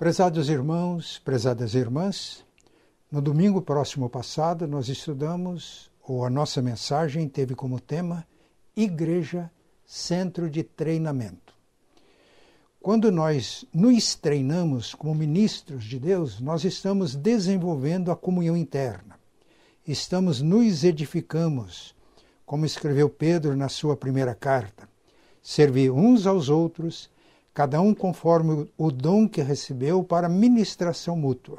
Prezados irmãos, prezadas irmãs, no domingo próximo passado nós estudamos, ou a nossa mensagem teve como tema, Igreja Centro de Treinamento. Quando nós nos treinamos como ministros de Deus, nós estamos desenvolvendo a comunhão interna. Estamos nos edificamos, como escreveu Pedro na sua primeira carta. Servir uns aos outros cada um conforme o dom que recebeu para ministração mútua.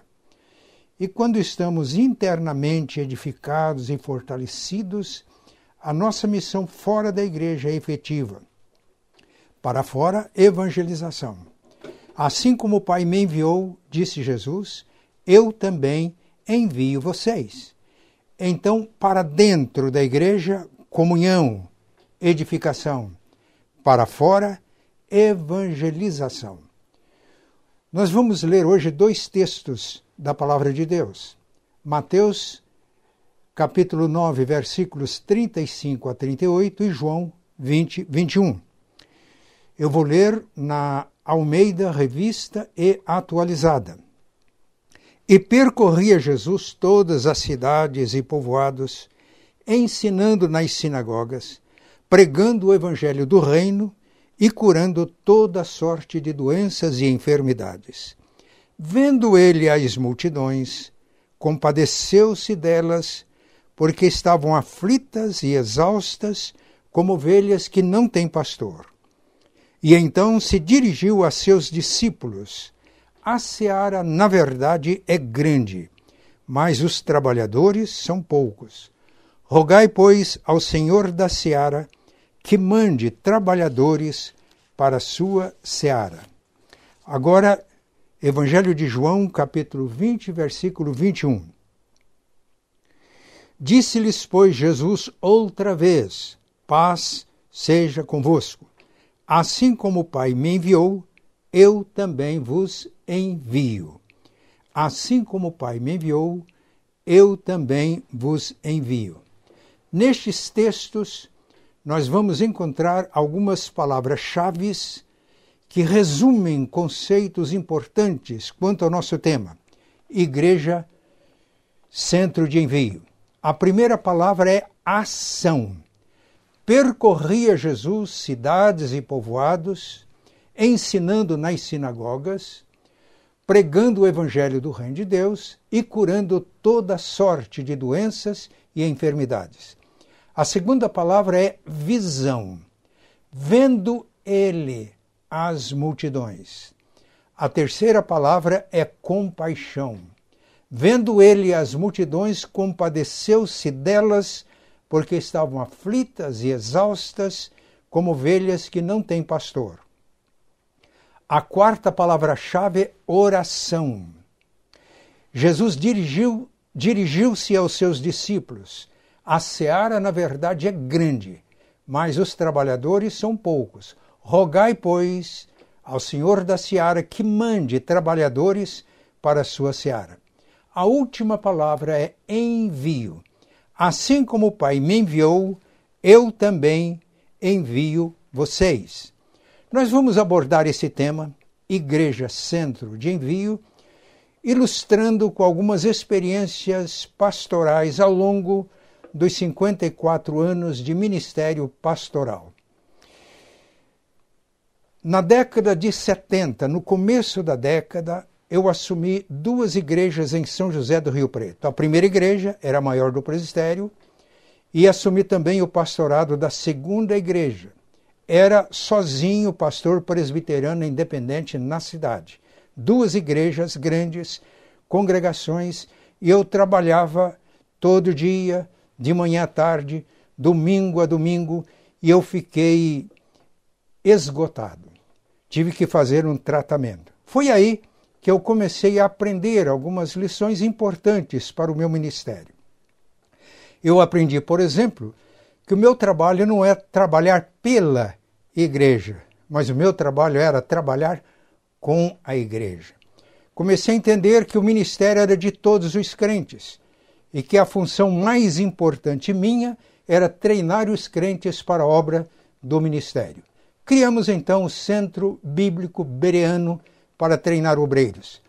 E quando estamos internamente edificados e fortalecidos, a nossa missão fora da igreja é efetiva. Para fora, evangelização. Assim como o Pai me enviou, disse Jesus, eu também envio vocês. Então, para dentro da igreja, comunhão, edificação. Para fora, evangelização. Nós vamos ler hoje dois textos da palavra de Deus. Mateus, capítulo 9, versículos 35 a 38 e João 20, 21. Eu vou ler na Almeida Revista e Atualizada. E percorria Jesus todas as cidades e povoados, ensinando nas sinagogas, pregando o evangelho do reino e curando toda sorte de doenças e enfermidades. Vendo ele as multidões, compadeceu-se delas, porque estavam aflitas e exaustas, como ovelhas que não têm pastor. E então se dirigiu a seus discípulos: A seara, na verdade, é grande, mas os trabalhadores são poucos. Rogai, pois, ao Senhor da seara que mande trabalhadores para sua seara. Agora, Evangelho de João, capítulo 20, versículo 21. Disse-lhes, pois, Jesus outra vez: Paz seja convosco. Assim como o Pai me enviou, eu também vos envio. Assim como o Pai me enviou, eu também vos envio. Nestes textos, nós vamos encontrar algumas palavras-chave que resumem conceitos importantes quanto ao nosso tema: Igreja, centro de envio. A primeira palavra é ação. Percorria Jesus cidades e povoados, ensinando nas sinagogas, pregando o evangelho do Reino de Deus e curando toda sorte de doenças e enfermidades. A segunda palavra é visão. Vendo ele as multidões. A terceira palavra é compaixão. Vendo ele as multidões, compadeceu-se delas, porque estavam aflitas e exaustas, como ovelhas que não têm pastor. A quarta palavra-chave é oração. Jesus dirigiu, dirigiu-se aos seus discípulos a seara, na verdade, é grande, mas os trabalhadores são poucos. Rogai, pois, ao Senhor da seara que mande trabalhadores para a sua seara. A última palavra é envio. Assim como o Pai me enviou, eu também envio vocês. Nós vamos abordar esse tema, Igreja Centro de Envio, ilustrando com algumas experiências pastorais ao longo dos 54 anos de ministério pastoral. Na década de 70, no começo da década, eu assumi duas igrejas em São José do Rio Preto. A primeira igreja era a maior do presbitério e assumi também o pastorado da segunda igreja. Era sozinho pastor presbiteriano independente na cidade. Duas igrejas grandes, congregações, e eu trabalhava todo dia, de manhã à tarde, domingo a domingo, e eu fiquei esgotado. Tive que fazer um tratamento. Foi aí que eu comecei a aprender algumas lições importantes para o meu ministério. Eu aprendi, por exemplo, que o meu trabalho não é trabalhar pela igreja, mas o meu trabalho era trabalhar com a igreja. Comecei a entender que o ministério era de todos os crentes e que a função mais importante minha era treinar os crentes para a obra do ministério. Criamos então o Centro Bíblico Bereano para treinar obreiros.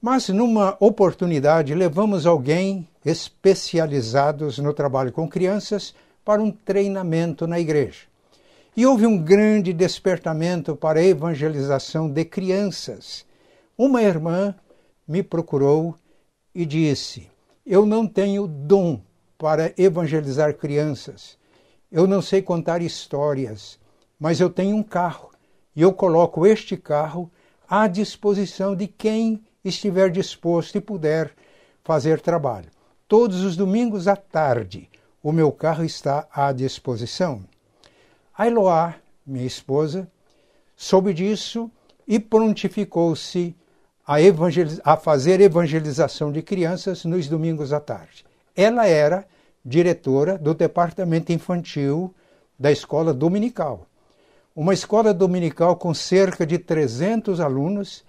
Mas numa oportunidade levamos alguém especializados no trabalho com crianças para um treinamento na igreja. E houve um grande despertamento para a evangelização de crianças. Uma irmã me procurou e disse: Eu não tenho dom para evangelizar crianças. Eu não sei contar histórias, mas eu tenho um carro e eu coloco este carro à disposição de quem estiver disposto e puder fazer trabalho. Todos os domingos à tarde, o meu carro está à disposição. A Eloá, minha esposa, soube disso e prontificou-se a, a, fazer evangelização de crianças nos domingos à tarde. Ela era diretora do departamento infantil da escola dominical. Uma escola dominical com cerca de 300 alunos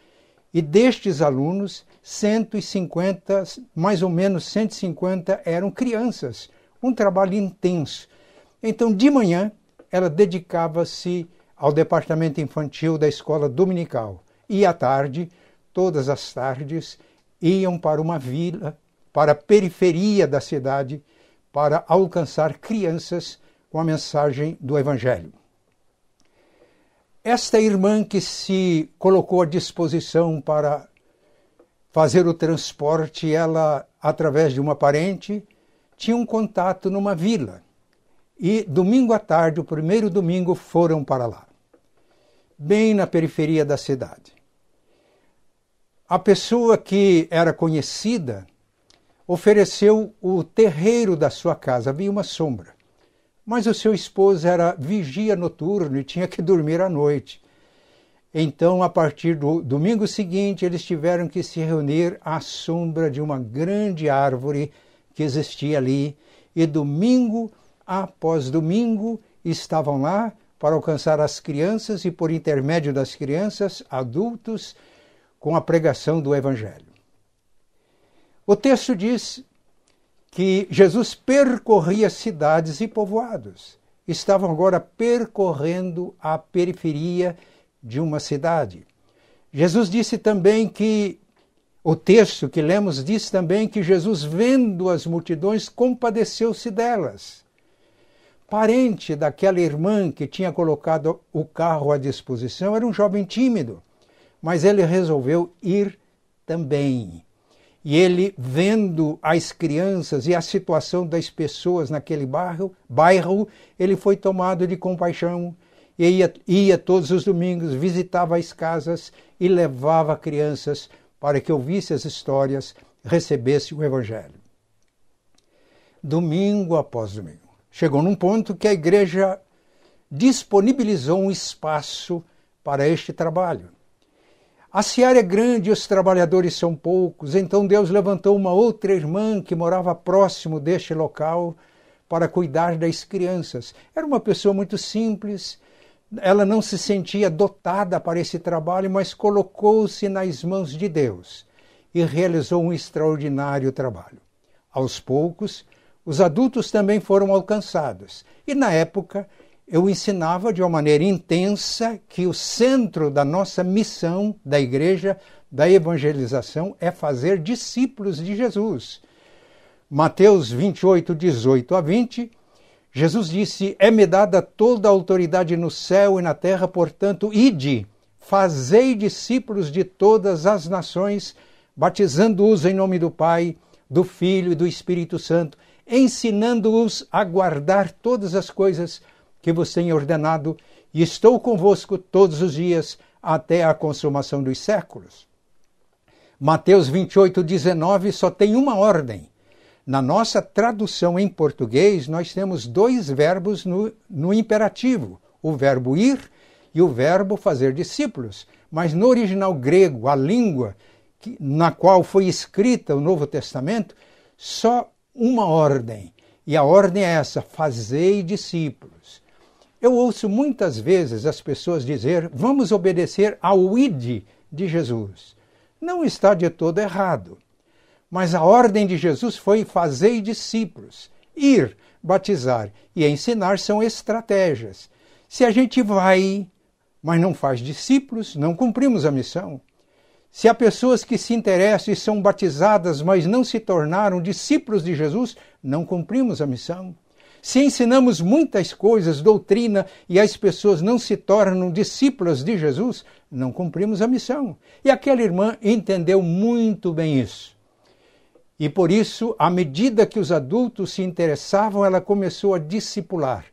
e destes alunos, 150, mais ou menos 150 eram crianças. Um trabalho intenso. Então, de manhã, ela dedicava-se ao departamento infantil da escola dominical. E à tarde, todas as tardes, iam para uma vila, para a periferia da cidade, para alcançar crianças com a mensagem do Evangelho. Esta irmã que se colocou à disposição para fazer o transporte, ela, através de uma parente, tinha um contato numa vila. E domingo à tarde, o primeiro domingo, foram para lá, bem na periferia da cidade. A pessoa que era conhecida ofereceu o terreiro da sua casa, havia uma sombra. Mas o seu esposo era vigia noturno e tinha que dormir à noite. Então, a partir do domingo seguinte, eles tiveram que se reunir à sombra de uma grande árvore que existia ali, e domingo após domingo estavam lá para alcançar as crianças e, por intermédio das crianças, adultos, com a pregação do Evangelho. O texto diz que Jesus percorria cidades e povoados. Estavam agora percorrendo a periferia de uma cidade. Jesus disse também que, o texto que lemos diz também que Jesus, vendo as multidões, compadeceu-se delas. Parente daquela irmã que tinha colocado o carro à disposição era um jovem tímido, mas ele resolveu ir também. E ele, vendo as crianças e a situação das pessoas naquele bairro, bairro ele foi tomado de compaixão e ia, ia todos os domingos, visitava as casas e levava crianças para que ouvisse as histórias, recebesse o Evangelho. Domingo após domingo. Chegou num ponto que a igreja disponibilizou um espaço para este trabalho. A seara é grande e os trabalhadores são poucos, então Deus levantou uma outra irmã que morava próximo deste local para cuidar das crianças. Era uma pessoa muito simples, ela não se sentia dotada para esse trabalho, mas colocou-se nas mãos de Deus e realizou um extraordinário trabalho. Aos poucos, os adultos também foram alcançados, e na época eu ensinava de uma maneira intensa que o centro da nossa missão da igreja, da evangelização, é fazer discípulos de Jesus. Mateus 28, 18 a 20, Jesus disse: É-me dada toda a autoridade no céu e na terra, portanto, ide, fazei discípulos de todas as nações, batizando-os em nome do Pai, do Filho e do Espírito Santo, ensinando-os a guardar todas as coisas que vos tenho ordenado, e estou convosco todos os dias até a consumação dos séculos. Mateus 28, 19 só tem uma ordem. Na nossa tradução em português, nós temos dois verbos no, no imperativo: o verbo ir e o verbo fazer discípulos. Mas no original grego, a língua que, na qual foi escrita o Novo Testamento, só uma ordem. E a ordem é essa: fazei discípulos. Eu ouço muitas vezes as pessoas dizer: vamos obedecer ao ID de Jesus. Não está de todo errado. Mas a ordem de Jesus foi fazer discípulos. Ir, batizar e ensinar são estratégias. Se a gente vai, mas não faz discípulos, não cumprimos a missão. Se há pessoas que se interessam e são batizadas, mas não se tornaram discípulos de Jesus, não cumprimos a missão. Se ensinamos muitas coisas, doutrina, e as pessoas não se tornam discípulas de Jesus, não cumprimos a missão. E aquela irmã entendeu muito bem isso. E por isso, à medida que os adultos se interessavam, ela começou a discipular.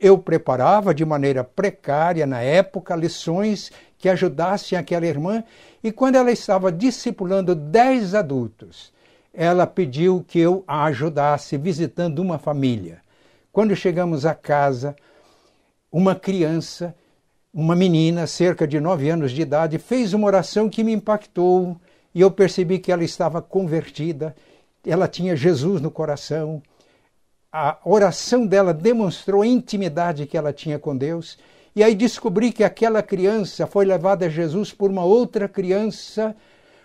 Eu preparava de maneira precária, na época, lições que ajudassem aquela irmã, e quando ela estava discipulando dez adultos, ela pediu que eu a ajudasse visitando uma família. Quando chegamos à casa, uma criança, uma menina, cerca de nove anos de idade, fez uma oração que me impactou e eu percebi que ela estava convertida, ela tinha Jesus no coração. A oração dela demonstrou a intimidade que ela tinha com Deus. E aí descobri que aquela criança foi levada a Jesus por uma outra criança,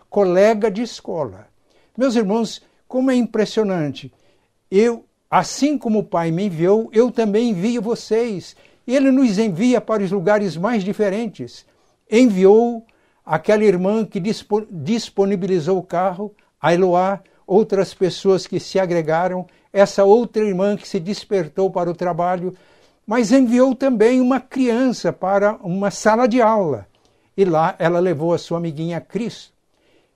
colega de escola. Meus irmãos, como é impressionante. Eu Assim como o Pai me enviou, eu também envio vocês. Ele nos envia para os lugares mais diferentes. Enviou aquela irmã que disponibilizou o carro, a Eloá, outras pessoas que se agregaram, essa outra irmã que se despertou para o trabalho, mas enviou também uma criança para uma sala de aula. E lá ela levou a sua amiguinha Cristo.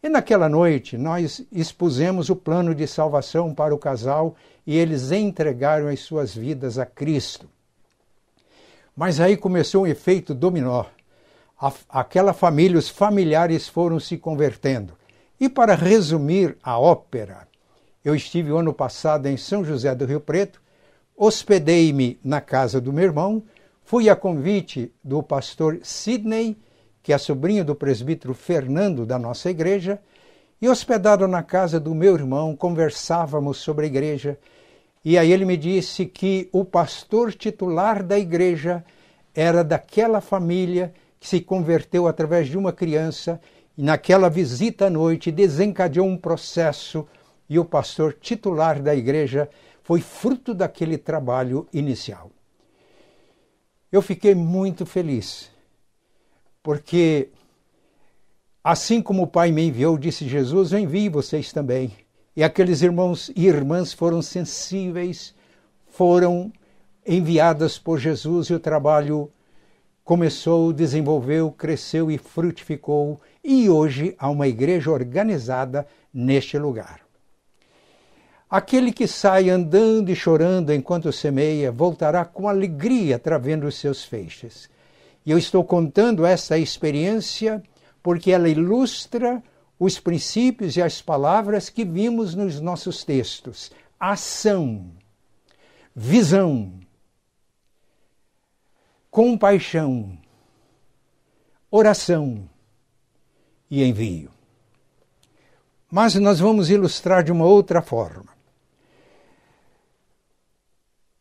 E naquela noite nós expusemos o plano de salvação para o casal e eles entregaram as suas vidas a Cristo. Mas aí começou um efeito dominó. aquela família, os familiares foram se convertendo. E para resumir a ópera, eu estive o ano passado em São José do Rio Preto, hospedei-me na casa do meu irmão, fui a convite do pastor Sidney, que é sobrinho do presbítero Fernando da nossa igreja, e hospedado na casa do meu irmão, conversávamos sobre a igreja e aí ele me disse que o pastor titular da igreja era daquela família que se converteu através de uma criança e naquela visita à noite desencadeou um processo e o pastor titular da igreja foi fruto daquele trabalho inicial. Eu fiquei muito feliz, porque assim como o Pai me enviou, disse Jesus, eu envio vocês também. E aqueles irmãos e irmãs foram sensíveis, foram enviadas por Jesus e o trabalho começou, desenvolveu, cresceu e frutificou, e hoje há uma igreja organizada neste lugar. Aquele que sai andando e chorando enquanto semeia, voltará com alegria trazendo os seus feixes. E eu estou contando essa experiência porque ela ilustra os princípios e as palavras que vimos nos nossos textos. Ação, visão, compaixão, oração e envio. Mas nós vamos ilustrar de uma outra forma.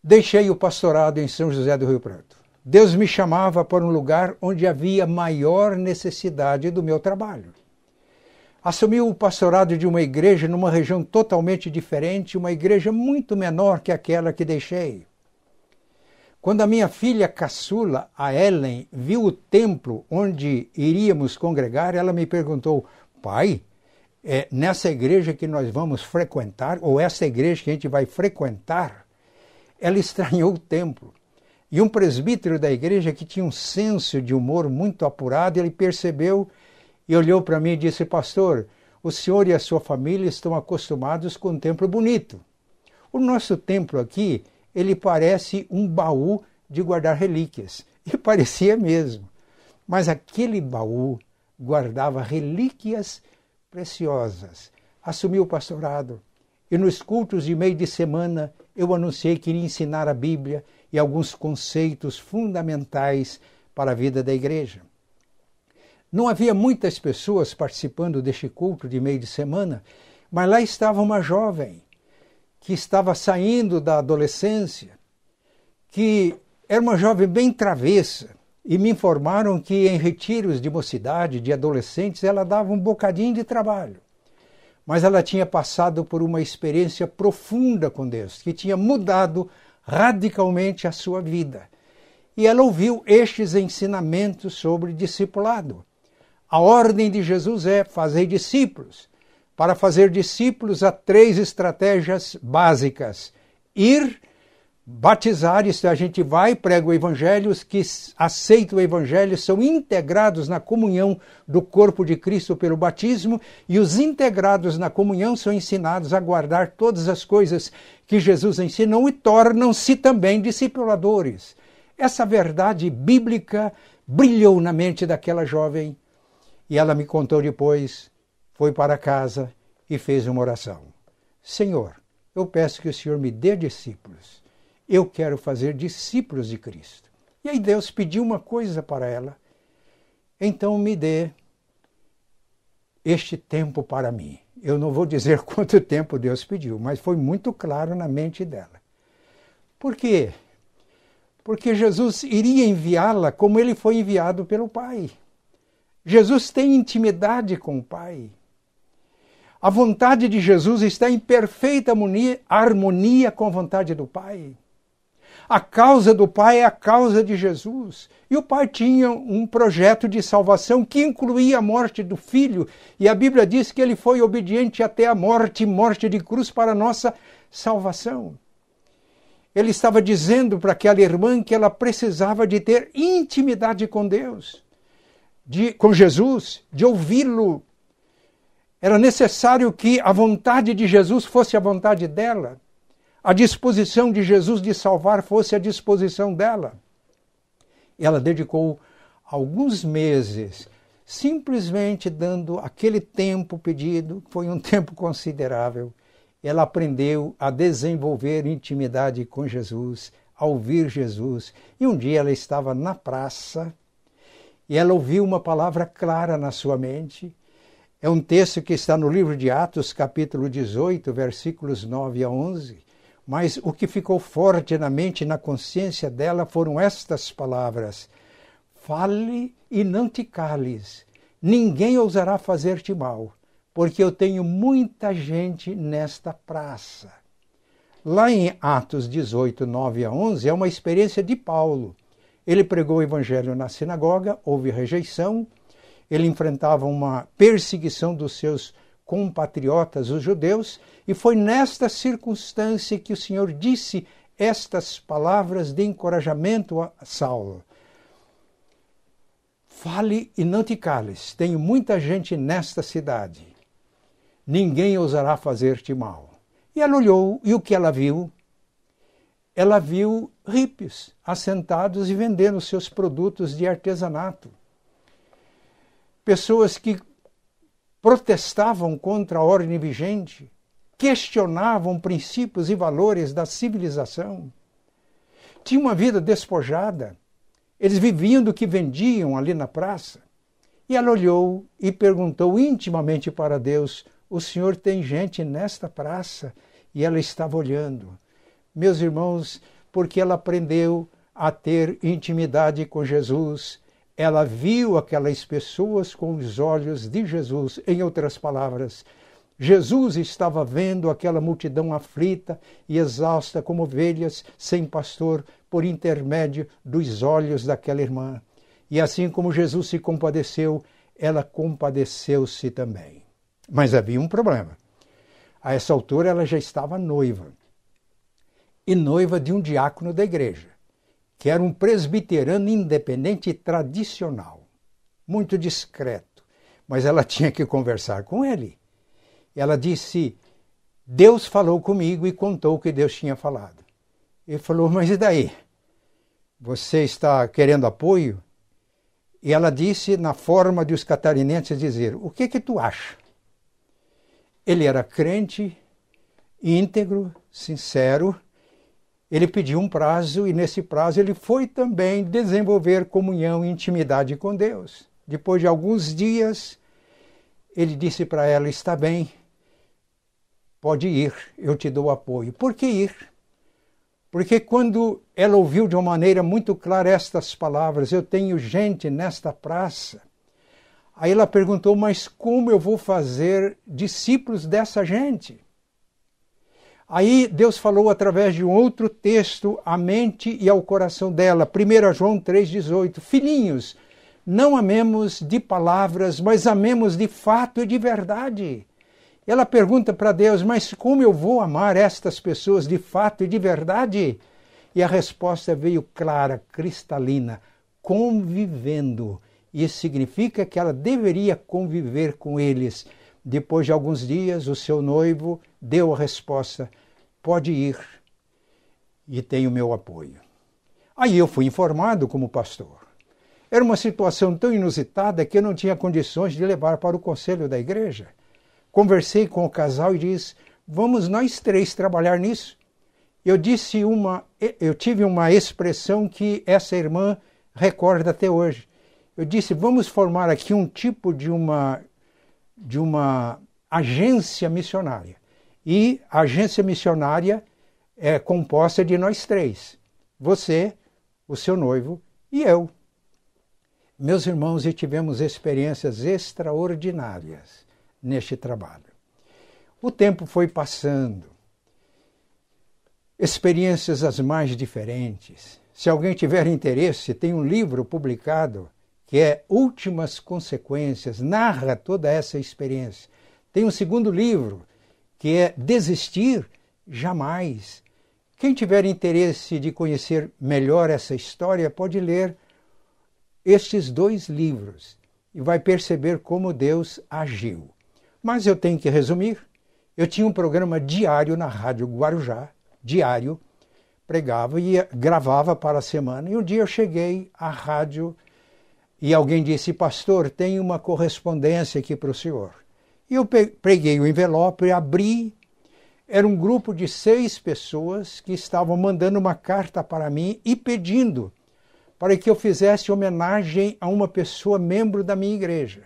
Deixei o pastorado em São José do Rio Preto. Deus me chamava para um lugar onde havia maior necessidade do meu trabalho assumiu o pastorado de uma igreja numa região totalmente diferente, uma igreja muito menor que aquela que deixei. Quando a minha filha caçula, a Ellen, viu o templo onde iríamos congregar, ela me perguntou: pai, é nessa igreja que nós vamos frequentar, ou essa igreja que a gente vai frequentar? Ela estranhou o templo. E um presbítero da igreja que tinha um senso de humor muito apurado, ele percebeu e olhou para mim e disse: Pastor, o senhor e a sua família estão acostumados com um templo bonito. O nosso templo aqui, ele parece um baú de guardar relíquias. E parecia mesmo. Mas aquele baú guardava relíquias preciosas. Assumi o pastorado. E nos cultos de meio de semana eu anunciei que iria ensinar a Bíblia e alguns conceitos fundamentais para a vida da igreja. Não havia muitas pessoas participando deste culto de meio de semana, mas lá estava uma jovem que estava saindo da adolescência, que era uma jovem bem travessa, e me informaram que em retiros de mocidade, de adolescentes, ela dava um bocadinho de trabalho. Mas ela tinha passado por uma experiência profunda com Deus, que tinha mudado radicalmente a sua vida. E ela ouviu estes ensinamentos sobre discipulado A ordem de Jesus é fazer discípulos. Para fazer discípulos, há três estratégias básicas: ir, batizar, isto é, a gente vai, prega o evangelho, os que aceitam o evangelho são integrados na comunhão do corpo de Cristo pelo batismo, e os integrados na comunhão são ensinados a guardar todas as coisas que Jesus ensinou e tornam-se também discipuladores. Essa verdade bíblica brilhou na mente daquela jovem e ela me contou depois, foi para casa e fez uma oração. Senhor, eu peço que o Senhor me dê discípulos. Eu quero fazer discípulos de Cristo. E aí Deus pediu uma coisa para ela. Então me dê este tempo para mim. Eu não vou dizer quanto tempo Deus pediu, mas foi muito claro na mente dela. Por quê? Porque Jesus iria enviá-la como ele foi enviado pelo Pai. Jesus tem intimidade com o Pai. A vontade de Jesus está em perfeita harmonia, com a vontade do Pai. A causa do Pai é a causa de Jesus. E o Pai tinha um projeto de salvação que incluía a morte do Filho. E a Bíblia diz que ele foi obediente até a morte morte de cruz para a nossa salvação. Ele estava dizendo para aquela irmã que ela precisava de ter intimidade com Deus de, com Jesus, de ouvi-lo. Era necessário que a vontade de Jesus fosse a vontade dela, a disposição de Jesus de salvar fosse a disposição dela. Ela dedicou alguns meses simplesmente dando aquele tempo pedido, foi um tempo considerável. Ela aprendeu a desenvolver intimidade com Jesus, a ouvir Jesus. E um dia ela estava na praça e ela ouviu uma palavra clara na sua mente. É um texto que está no livro de Atos, capítulo 18, versículos 9 a 11. Mas o que ficou forte na mente e na consciência dela foram estas palavras: Fale e não te cales, ninguém ousará fazer-te mal, porque eu tenho muita gente nesta praça. Lá em Atos 18, 9 a 11, é uma experiência de Paulo. Ele pregou o evangelho na sinagoga, houve rejeição, ele enfrentava uma perseguição dos seus compatriotas, os judeus, e foi nesta circunstância que o Senhor disse estas palavras de encorajamento a Saulo. Fale e não te cales, tenho muita gente nesta cidade. Ninguém ousará fazer-te mal. E ela olhou, e o que ela viu? ela viu hippies assentados e vendendo seus produtos de artesanato. Pessoas que protestavam contra a ordem vigente, questionavam princípios e valores da civilização. Tinham uma vida despojada. Eles viviam do que vendiam ali na praça. E ela olhou e perguntou intimamente para Deus: O senhor tem gente nesta praça? E ela estava olhando meus irmãos, porque ela aprendeu a ter intimidade com Jesus. Ela viu aquelas pessoas com os olhos de Jesus. Em outras palavras, Jesus estava vendo aquela multidão aflita e exausta como ovelhas sem pastor por intermédio dos olhos daquela irmã. E assim como Jesus se compadeceu, ela compadeceu-se também. Mas havia um problema. A essa altura ela já estava noiva e noiva de um diácono da igreja, que era um presbiterano independente e tradicional, muito discreto, mas ela tinha que conversar com ele. Ela disse: Deus falou comigo e contou o que Deus tinha falado. Ele falou: Mas e daí? Você está querendo apoio? E ela disse, na forma de os catarinenses dizer: O que que tu acha? Ele era crente, íntegro, sincero, ele pediu um prazo e nesse prazo ele foi também desenvolver comunhão e intimidade com Deus. Depois de alguns dias, ele disse para ela: Está bem, pode ir, eu te dou apoio. Por que ir? Porque quando ela ouviu de uma maneira muito clara estas palavras: Eu tenho gente nesta praça. Aí ela perguntou: Mas como eu vou fazer discípulos dessa gente? Aí Deus falou através de um outro texto à mente e ao coração dela. 1 João 3,18. Filhinhos, não amemos de palavras, mas amemos de fato e de verdade. Ela pergunta para Deus: Mas como eu vou amar estas pessoas de fato e de verdade? E a resposta veio clara, cristalina: convivendo. Isso significa que ela deveria conviver com eles. Depois de alguns dias, o seu noivo deu a resposta: pode ir e tem o meu apoio. Aí eu fui informado como pastor. Era uma situação tão inusitada que eu não tinha condições de levar para o conselho da igreja. Conversei com o casal e disse: "Vamos nós três trabalhar nisso". Eu disse uma eu tive uma expressão que essa irmã recorda até hoje. Eu disse: "Vamos formar aqui um tipo de uma de uma agência missionária. E a agência missionária é composta de nós três: você, o seu noivo e eu. Meus irmãos, e tivemos experiências extraordinárias neste trabalho. O tempo foi passando, experiências as mais diferentes. Se alguém tiver interesse, tem um livro publicado que é Últimas Consequências, narra toda essa experiência. Tem um segundo livro, que é Desistir Jamais. Quem tiver interesse de conhecer melhor essa história pode ler estes dois livros e vai perceber como Deus agiu. Mas eu tenho que resumir. Eu tinha um programa diário na Rádio Guarujá, diário, pregava e gravava para a semana. E um dia eu cheguei à rádio e alguém disse: Pastor, tem uma correspondência aqui para o senhor. E eu peguei o envelope, abri. Era um grupo de seis pessoas que estavam mandando uma carta para mim e pedindo para que eu fizesse homenagem a uma pessoa membro da minha igreja.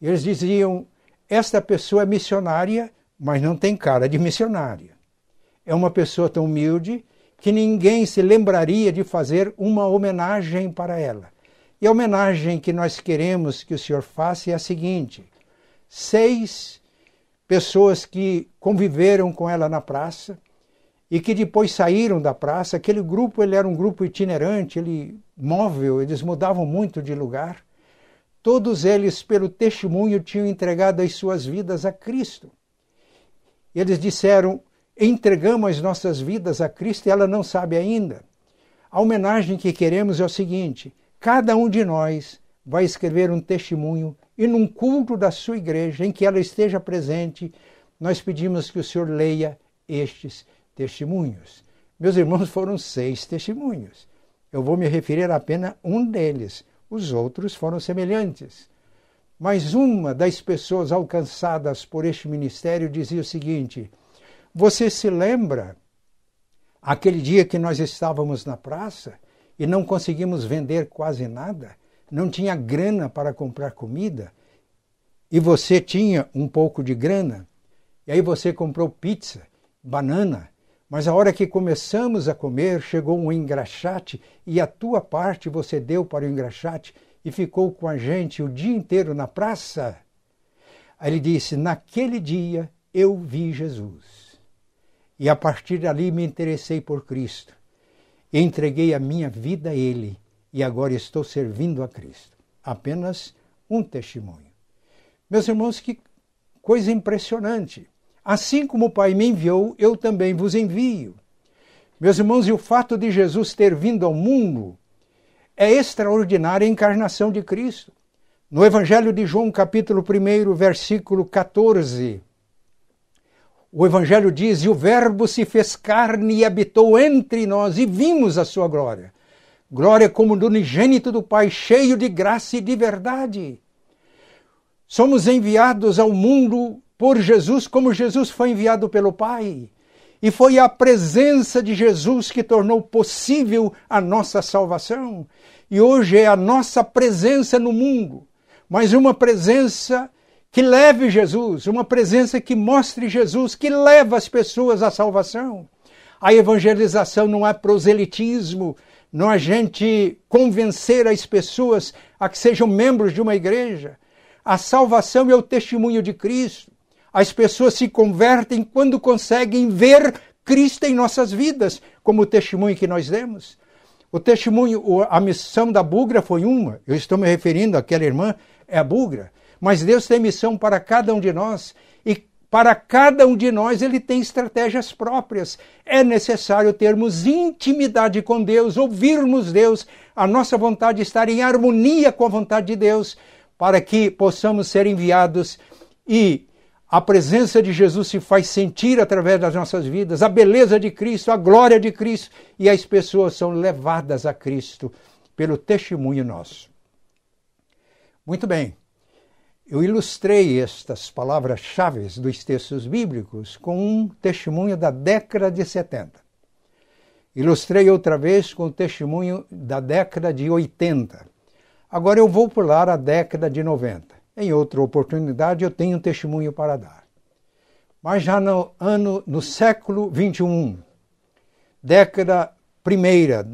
Eles diziam: esta pessoa é missionária, mas não tem cara de missionária. É uma pessoa tão humilde que ninguém se lembraria de fazer uma homenagem para ela. E a homenagem que nós queremos que o senhor faça é a seguinte: seis pessoas que conviveram com ela na praça, e que depois saíram da praça. Aquele grupo ele era um grupo itinerante, ele móvel, eles mudavam muito de lugar. Todos eles, pelo testemunho, tinham entregado as suas vidas a Cristo. Eles disseram: entregamos as nossas vidas a Cristo e ela não sabe ainda. A homenagem que queremos é o seguinte: cada um de nós vai escrever um testemunho e num culto da sua igreja em que ela esteja presente, nós pedimos que o Senhor leia estes testemunhos. Meus irmãos, foram seis testemunhos. Eu vou me referir a apenas um deles. Os outros foram semelhantes. Mas uma das pessoas alcançadas por este ministério dizia o seguinte: Você se lembra aquele dia que nós estávamos na praça e não conseguimos vender quase nada? Não tinha grana para comprar comida? E você tinha um pouco de grana? E aí você comprou pizza, banana, mas a hora que começamos a comer, chegou um engraxate e a tua parte você deu para o engraxate e ficou com a gente o dia inteiro na praça. Aí ele disse: Naquele dia eu vi Jesus. E a partir dali me interessei por Cristo. Entreguei a minha vida a Ele. E agora estou servindo a Cristo. Apenas um testemunho. Meus irmãos, que coisa impressionante. Assim como o Pai me enviou, eu também vos envio. Meus irmãos, e o fato de Jesus ter vindo ao mundo é extraordinária a encarnação de Cristo. No Evangelho de João, capítulo 1, versículo 14, o Evangelho diz: E o Verbo se fez carne e habitou entre nós, e vimos a sua glória. Glória como do unigênito do Pai, cheio de graça e de verdade. Somos enviados ao mundo por Jesus, como Jesus foi enviado pelo Pai. E foi a presença de Jesus que tornou possível a nossa salvação. E hoje é a nossa presença no mundo, mas uma presença que leve Jesus, uma presença que mostre Jesus, que leva as pessoas à salvação. A evangelização não é proselitismo, a gente convencer as pessoas a que sejam membros de uma igreja. A salvação é o testemunho de Cristo. As pessoas se convertem quando conseguem ver Cristo em nossas vidas, como o testemunho que nós demos. O testemunho, a missão da Bugra foi uma. Eu estou me referindo àquela irmã, é a Bugra. Mas Deus tem missão para cada um de nós para cada um de nós ele tem estratégias próprias. É necessário termos intimidade com Deus, ouvirmos Deus, a nossa vontade estar em harmonia com a vontade de Deus, para que possamos ser enviados e a presença de Jesus se faz sentir através das nossas vidas, a beleza de Cristo, a glória de Cristo, e as pessoas são levadas a Cristo pelo testemunho nosso. Muito bem, eu ilustrei estas palavras-chave dos textos bíblicos com um testemunho da década de 70. Ilustrei outra vez com o testemunho da década de 80. Agora eu vou pular a década de 90. Em outra oportunidade, eu tenho um testemunho para dar. Mas já no ano, no século 21, década primeira,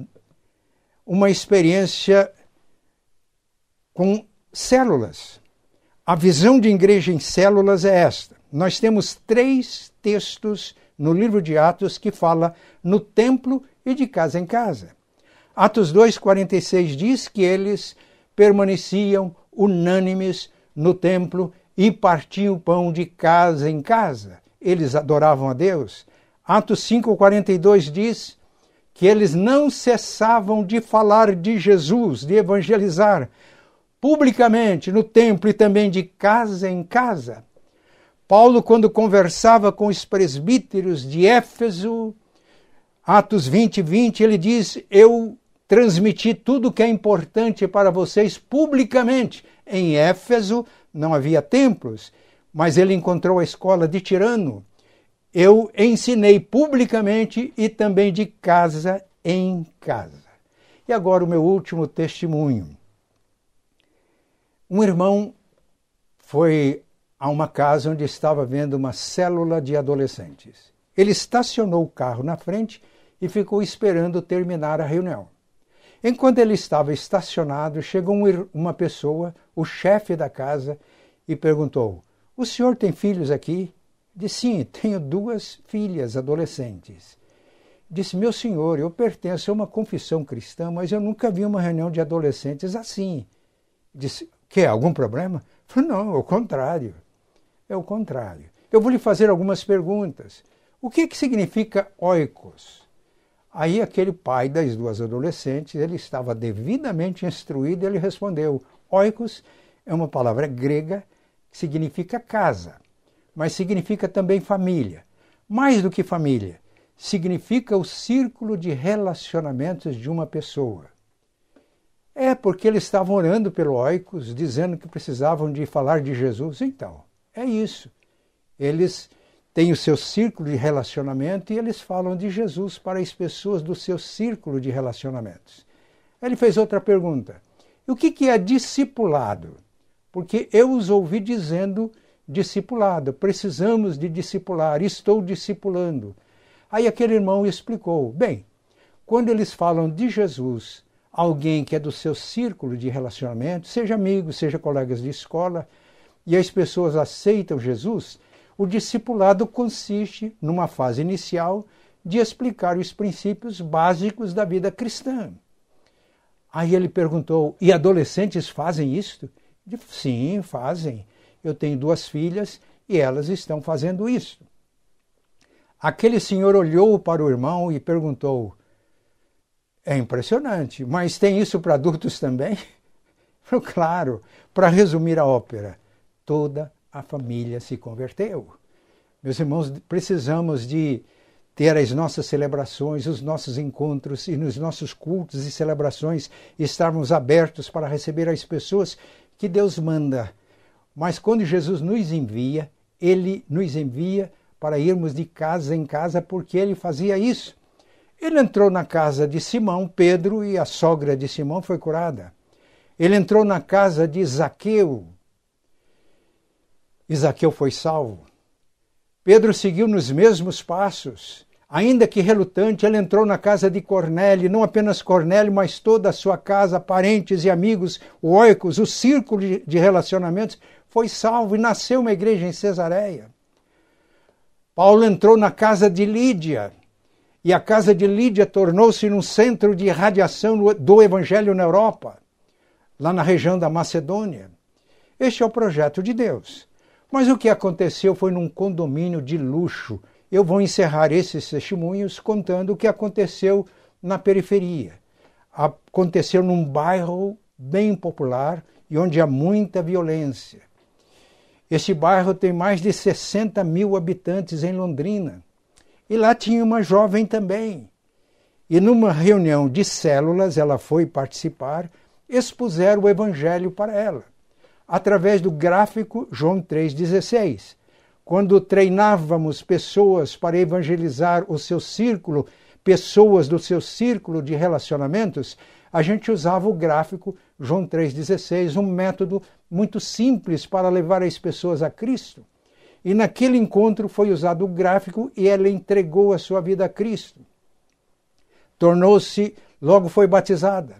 uma experiência com células. A visão de igreja em células é esta. Nós temos três textos no livro de Atos que fala no templo e de casa em casa. Atos 2:46 diz que eles permaneciam unânimes no templo e partiam o pão de casa em casa. Eles adoravam a Deus. Atos 5:42 diz que eles não cessavam de falar de Jesus, de evangelizar publicamente no templo e também de casa em casa. Paulo, quando conversava com os presbíteros de Éfeso, Atos 20, 20, ele diz: Eu transmiti tudo que é importante para vocês publicamente. Em Éfeso não havia templos, mas ele encontrou a escola de Tirano. Eu ensinei publicamente e também de casa em casa. E agora o meu último testemunho. Um irmão foi a uma casa onde estava vendo uma célula de adolescentes. Ele estacionou o carro na frente e ficou esperando terminar a reunião. Enquanto ele estava estacionado, chegou uma pessoa, o chefe da casa, e perguntou: O senhor tem filhos aqui? Disse: Sim, tenho duas filhas adolescentes. Disse: Meu senhor, eu pertenço a uma confissão cristã, mas eu nunca vi uma reunião de adolescentes assim. Disse: Que? Algum problema? Falei, Não, é o contrário. É o contrário. Eu vou lhe fazer algumas perguntas. O que, que significa oikos? Aí aquele pai das duas adolescentes, ele estava devidamente instruído, ele respondeu: Oikos é uma palavra grega que significa casa, mas significa também família. Mais do que família, significa o círculo de relacionamentos de uma pessoa. É porque eles estavam orando pelo Oikos, dizendo que precisavam de falar de Jesus. Então, é isso. Eles têm o seu círculo de relacionamento e eles falam de Jesus para as pessoas do seu círculo de relacionamentos. Ele fez outra pergunta: o que é discipulado? Porque eu os ouvi dizendo discipulado, precisamos de discipular, estou discipulando. Aí aquele irmão explicou: bem, quando eles falam de Jesus, alguém que é do seu círculo de relacionamento, seja amigo, seja colegas de escola, e as pessoas aceitam Jesus, o discipulado consiste, numa fase inicial, de explicar os princípios básicos da vida cristã. Aí ele perguntou: e adolescentes fazem isto? Sim, fazem. Eu tenho duas filhas e elas estão fazendo isso. Aquele senhor olhou para o irmão e perguntou: É impressionante, mas tem isso para adultos também? Claro, para resumir a ópera, toda a família se converteu. Meus irmãos, precisamos de ter as nossas celebrações, os nossos encontros e nos nossos cultos e celebrações estarmos abertos para receber as pessoas que Deus manda. Mas quando Jesus nos envia, ele nos envia para irmos de casa em casa porque ele fazia isso. Ele entrou na casa de Simão, Pedro, e a sogra de Simão foi curada. Ele entrou na casa de Zaqueu, Isaqueu foi salvo. Pedro seguiu nos mesmos passos. Ainda que relutante, ele entrou na casa de Cornélio, não apenas Cornélio, mas toda a sua casa, parentes e amigos, oicos, o círculo de relacionamentos, foi salvo e nasceu uma igreja em Cesareia. Paulo entrou na casa de Lídia e a casa de Lídia tornou-se num centro de radiação do evangelho na Europa, lá na região da Macedônia. Este é o projeto de Deus. Mas o que aconteceu foi num condomínio de luxo. Eu vou encerrar esses testemunhos contando o que aconteceu na periferia. Aconteceu num bairro bem popular e onde há muita violência. Esse bairro tem mais de 60 mil habitantes em Londrina. E lá tinha uma jovem também. E numa reunião de células, ela foi participar, expuseram o evangelho para ela, através do gráfico João 3,16. Quando treinávamos pessoas para evangelizar o seu círculo, pessoas do seu círculo de relacionamentos, a gente usava o gráfico João 3,16, um método muito simples para levar as pessoas a Cristo. E naquele encontro foi usado o gráfico e ela entregou a sua vida a Cristo. Tornou-se, logo foi batizada,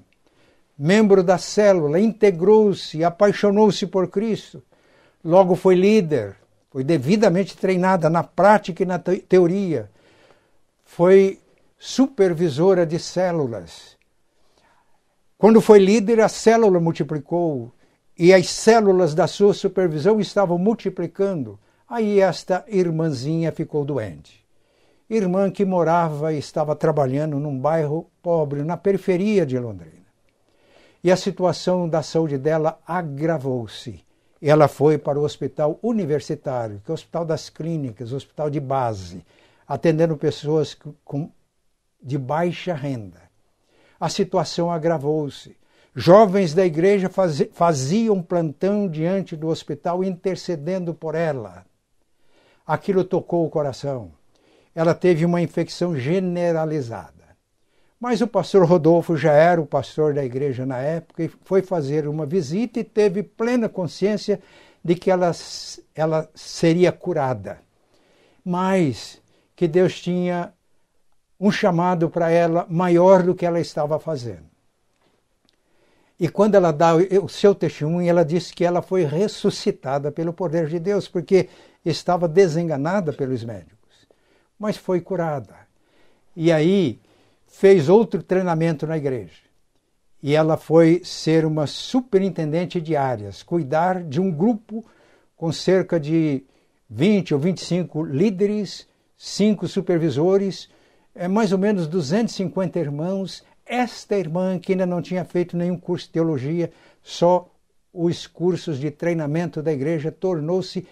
membro da célula, integrou-se, apaixonou-se por Cristo. Logo foi líder, foi devidamente treinada na prática e na teoria. Foi supervisora de células. Quando foi líder, a célula multiplicou e as células da sua supervisão estavam multiplicando. Aí esta irmãzinha ficou doente. Irmã que morava e estava trabalhando num bairro pobre, na periferia de Londrina. E a situação da saúde dela agravou-se. Ela foi para o hospital universitário, que é o hospital das clínicas, hospital de base, atendendo pessoas com, de baixa renda. A situação agravou-se. Jovens da igreja faziam plantão diante do hospital intercedendo por ela aquilo tocou o coração. Ela teve uma infecção generalizada. Mas o pastor Rodolfo já era o pastor da igreja na época e foi fazer uma visita e teve plena consciência de que ela, ela seria curada. Mas que Deus tinha um chamado para ela maior do que ela estava fazendo. E quando ela dá o seu testemunho, ela disse que ela foi ressuscitada pelo poder de Deus, porque estava desenganada pelos médicos, mas foi curada. E aí fez outro treinamento na igreja. E ela foi ser uma superintendente de áreas, cuidar de um grupo com cerca de 20 ou 25 líderes, cinco supervisores, é mais ou menos 250 irmãos esta irmã, que ainda não tinha feito nenhum curso de teologia, só os cursos de treinamento da igreja, tornou-se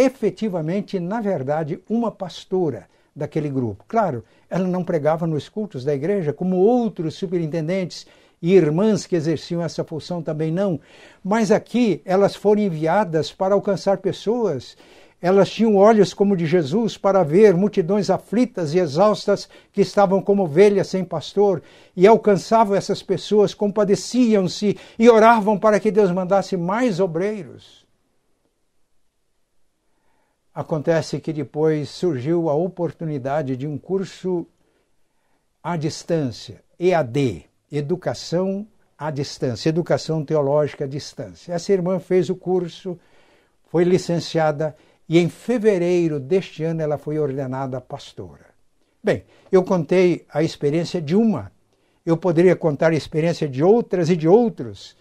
efetivamente, na verdade, uma pastora daquele grupo. Claro, ela não pregava nos cultos da igreja, como outros superintendentes e irmãs que exerciam essa função também não, mas aqui elas foram enviadas para alcançar pessoas elas tinham olhos como de Jesus para ver multidões aflitas e exaustas que estavam como ovelhas sem pastor e alcançavam essas pessoas, compadeciam-se e oravam para que Deus mandasse mais obreiros. Acontece que depois surgiu a oportunidade de um curso à distância, EAD, Educação à Distância, Educação Teológica à Distância. Essa irmã fez o curso, foi licenciada e em fevereiro deste ano ela foi ordenada pastora. Bem, eu contei a experiência de uma, eu poderia contar a experiência de outras e de outros.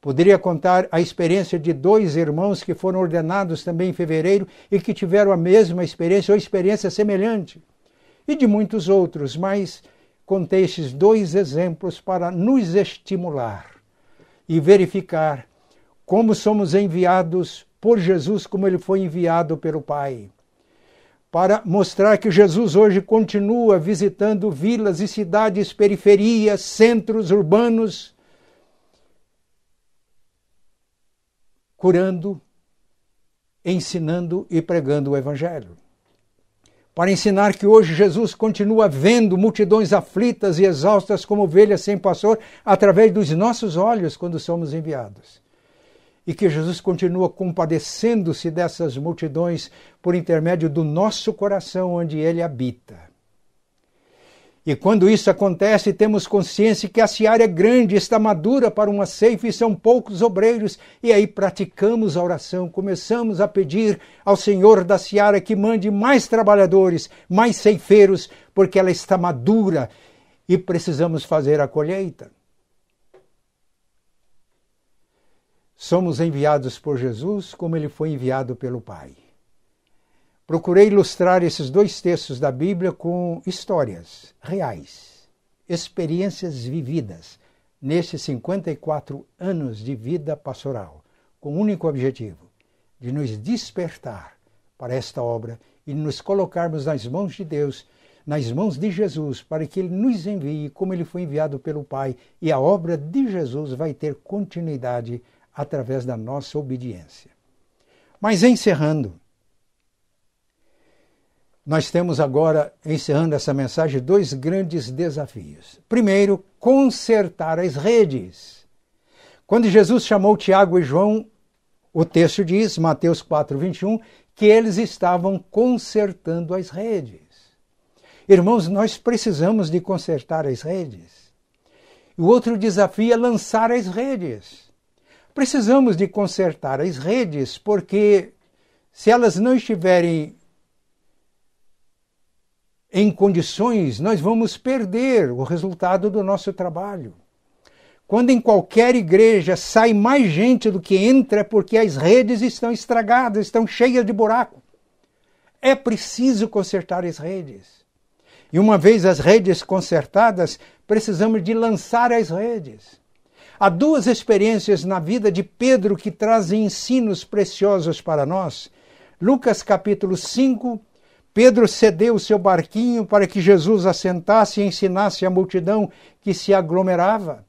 Poderia contar a experiência de dois irmãos que foram ordenados também em fevereiro e que tiveram a mesma experiência ou experiência semelhante. E de muitos outros, mas contei esses dois exemplos para nos estimular e verificar como somos enviados por Jesus como ele foi enviado pelo Pai. Para mostrar que Jesus hoje continua visitando vilas e cidades, periferias, centros urbanos, curando, ensinando e pregando o Evangelho. Para ensinar que hoje Jesus continua vendo multidões aflitas e exaustas como ovelhas sem pastor através dos nossos olhos quando somos enviados e que Jesus continua compadecendo-se dessas multidões por intermédio do nosso coração onde ele habita. E quando isso acontece, temos consciência que a seara é grande, está madura para uma ceifa e são poucos obreiros. E aí praticamos a oração, começamos a pedir ao Senhor da seara que mande mais trabalhadores, mais ceifeiros, porque ela está madura e precisamos fazer a colheita. Somos enviados por Jesus como ele foi enviado pelo Pai. Procurei ilustrar esses dois textos da Bíblia com histórias reais, experiências vividas nesses 54 anos de vida pastoral, com o único objetivo de nos despertar para esta obra e nos colocarmos nas mãos de Deus, nas mãos de Jesus, para que Ele nos envie como Ele foi enviado pelo Pai, e a obra de Jesus vai ter continuidade através da nossa obediência. Mas encerrando, nós temos agora, encerrando essa mensagem, dois grandes desafios. Primeiro, consertar as redes. Quando Jesus chamou Tiago e João, o texto diz, Mateus 4, 21, que eles estavam consertando as redes. Irmãos, nós precisamos de consertar as redes. O outro desafio é lançar as redes. Precisamos de consertar as redes porque se elas não estiverem em condições, nós vamos perder o resultado do nosso trabalho. Quando em qualquer igreja sai mais gente do que entra, é porque as redes estão estragadas, estão cheias de buraco. É preciso consertar as redes. E uma vez as redes consertadas, precisamos de lançar as redes. Há duas experiências na vida de Pedro que trazem ensinos preciosos para nós. Lucas capítulo 5, Pedro cedeu o seu barquinho para que Jesus assentasse e ensinasse a multidão que se aglomerava.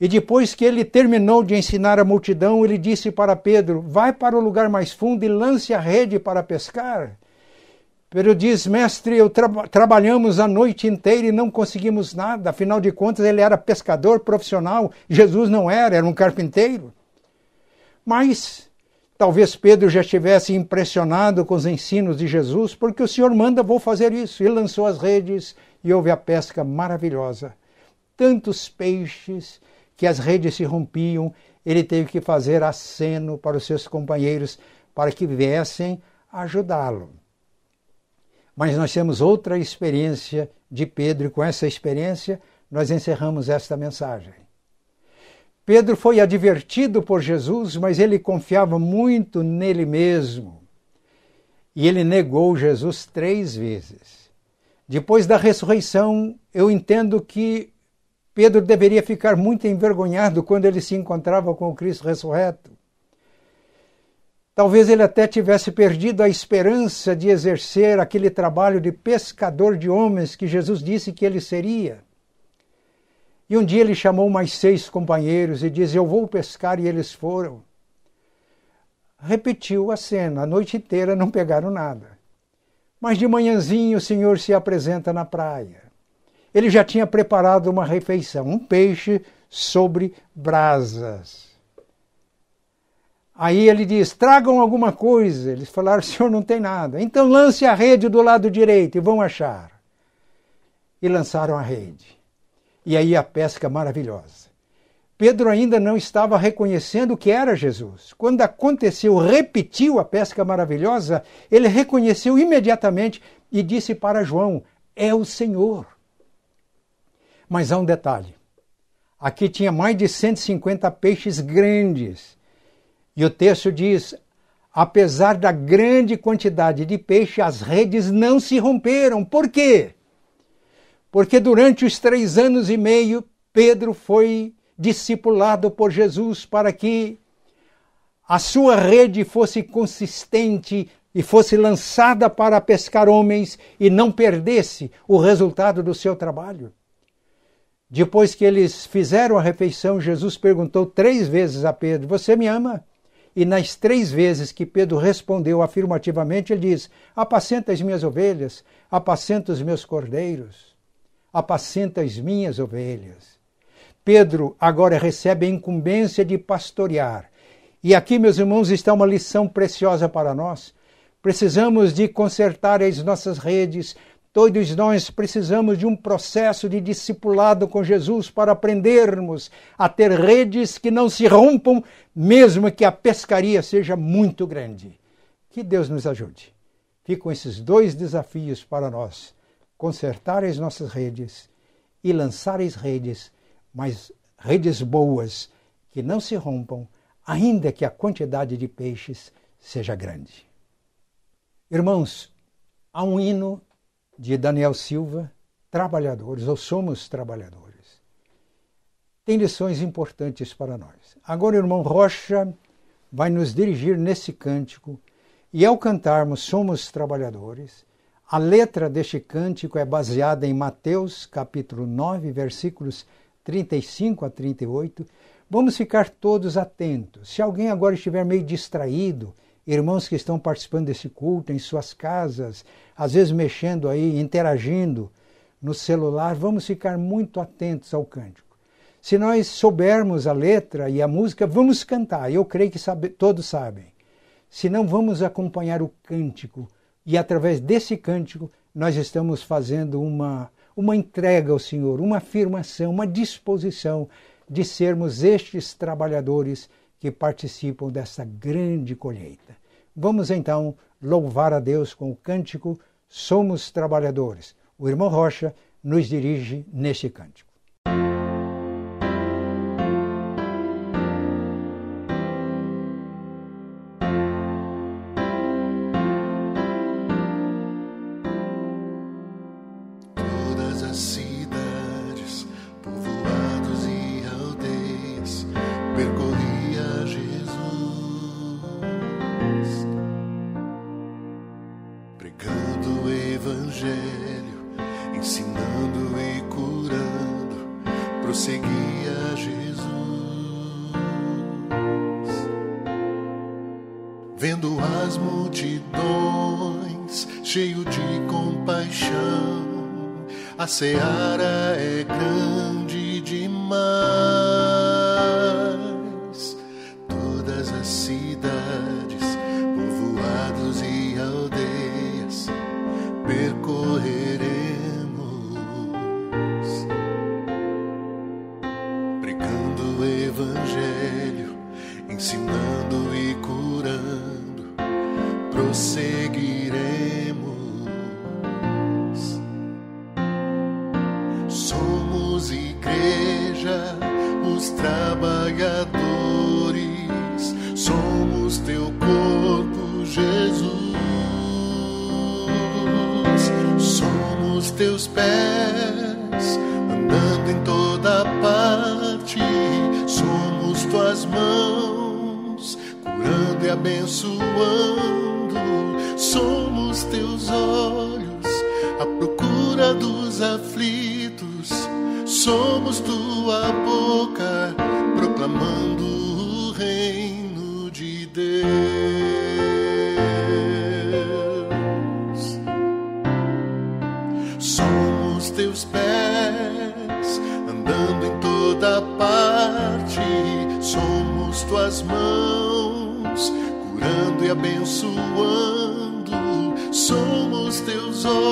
E depois que ele terminou de ensinar a multidão, ele disse para Pedro: Vai para o lugar mais fundo e lance a rede para pescar. Pedro diz: Mestre, eu tra trabalhamos a noite inteira e não conseguimos nada. Afinal de contas, ele era pescador profissional. Jesus não era, era um carpinteiro. Mas Talvez Pedro já estivesse impressionado com os ensinos de Jesus, porque o Senhor manda, vou fazer isso. Ele lançou as redes e houve a pesca maravilhosa. Tantos peixes que as redes se rompiam, ele teve que fazer aceno para os seus companheiros para que viessem ajudá-lo. Mas nós temos outra experiência de Pedro, e com essa experiência nós encerramos esta mensagem. Pedro foi advertido por Jesus, mas ele confiava muito nele mesmo. E ele negou Jesus três vezes. Depois da ressurreição, eu entendo que Pedro deveria ficar muito envergonhado quando ele se encontrava com o Cristo ressurreto. Talvez ele até tivesse perdido a esperança de exercer aquele trabalho de pescador de homens que Jesus disse que ele seria. E um dia ele chamou mais seis companheiros e disse: Eu vou pescar, e eles foram. Repetiu a cena, a noite inteira não pegaram nada. Mas de manhãzinho o Senhor se apresenta na praia. Ele já tinha preparado uma refeição, um peixe sobre brasas. Aí ele diz: tragam alguma coisa. Eles falaram: o senhor não tem nada. Então lance a rede do lado direito e vão achar. E lançaram a rede. E aí a pesca maravilhosa. Pedro ainda não estava reconhecendo que era Jesus. Quando aconteceu, repetiu a pesca maravilhosa, ele reconheceu imediatamente e disse para João: É o Senhor. Mas há um detalhe. Aqui tinha mais de 150 peixes grandes. E o texto diz: apesar da grande quantidade de peixe, as redes não se romperam. Por quê? Porque durante os três anos e meio Pedro foi discipulado por Jesus para que a sua rede fosse consistente e fosse lançada para pescar homens e não perdesse o resultado do seu trabalho. Depois que eles fizeram a refeição, Jesus perguntou três vezes a Pedro: Você me ama? E nas três vezes que Pedro respondeu afirmativamente, ele diz: Apacenta as minhas ovelhas, apacenta os meus cordeiros apacenta as minhas ovelhas. Pedro agora recebe a incumbência de pastorear. E aqui, meus irmãos, está uma lição preciosa para nós. Precisamos de consertar as nossas redes, Todos nós precisamos de um processo de discipulado com Jesus para aprendermos a ter redes que não se rompam, mesmo que a pescaria seja muito grande. Que Deus nos ajude. Ficam esses dois desafios para nós: consertar as nossas redes e lançar as redes, mas redes boas, que não se rompam, ainda que a quantidade de peixes seja grande. Irmãos, há um hino de Daniel Silva, trabalhadores, ou somos trabalhadores. Tem lições importantes para nós. Agora o irmão Rocha vai nos dirigir nesse cântico, e ao cantarmos Somos Trabalhadores, a letra deste cântico é baseada em Mateus capítulo 9, versículos 35 a 38. Vamos ficar todos atentos. Se alguém agora estiver meio distraído, irmãos que estão participando desse culto em suas casas, às vezes mexendo aí, interagindo no celular, vamos ficar muito atentos ao cântico. Se nós soubermos a letra e a música, vamos cantar. Eu creio que sabe, todos sabem. Se não, vamos acompanhar o cântico. E através desse cântico, nós estamos fazendo uma, uma entrega ao Senhor, uma afirmação, uma disposição de sermos estes trabalhadores que participam dessa grande colheita. Vamos então louvar a Deus com o cântico Somos Trabalhadores. O irmão Rocha nos dirige neste cântico.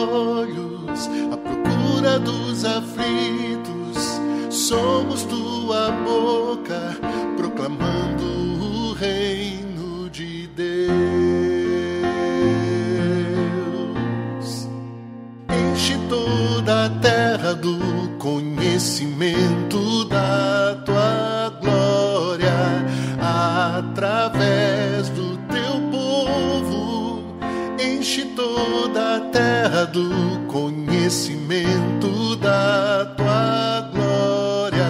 Olhos à procura dos aflitos, somos tua boca proclamando o reino de Deus. Enche toda a terra do conhecimento da tua glória através do enche toda terra do conhecimento da tua glória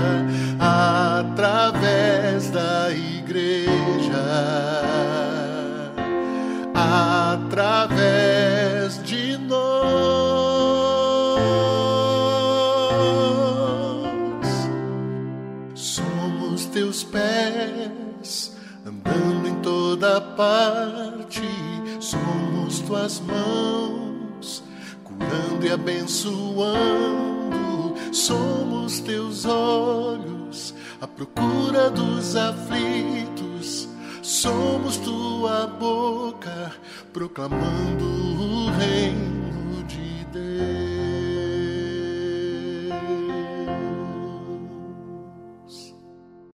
através da igreja, através de nós. Somos teus pés andando em toda parte. Somos tuas mãos, e abençoando, somos teus olhos, à procura dos aflitos, somos tua boca, proclamando o reino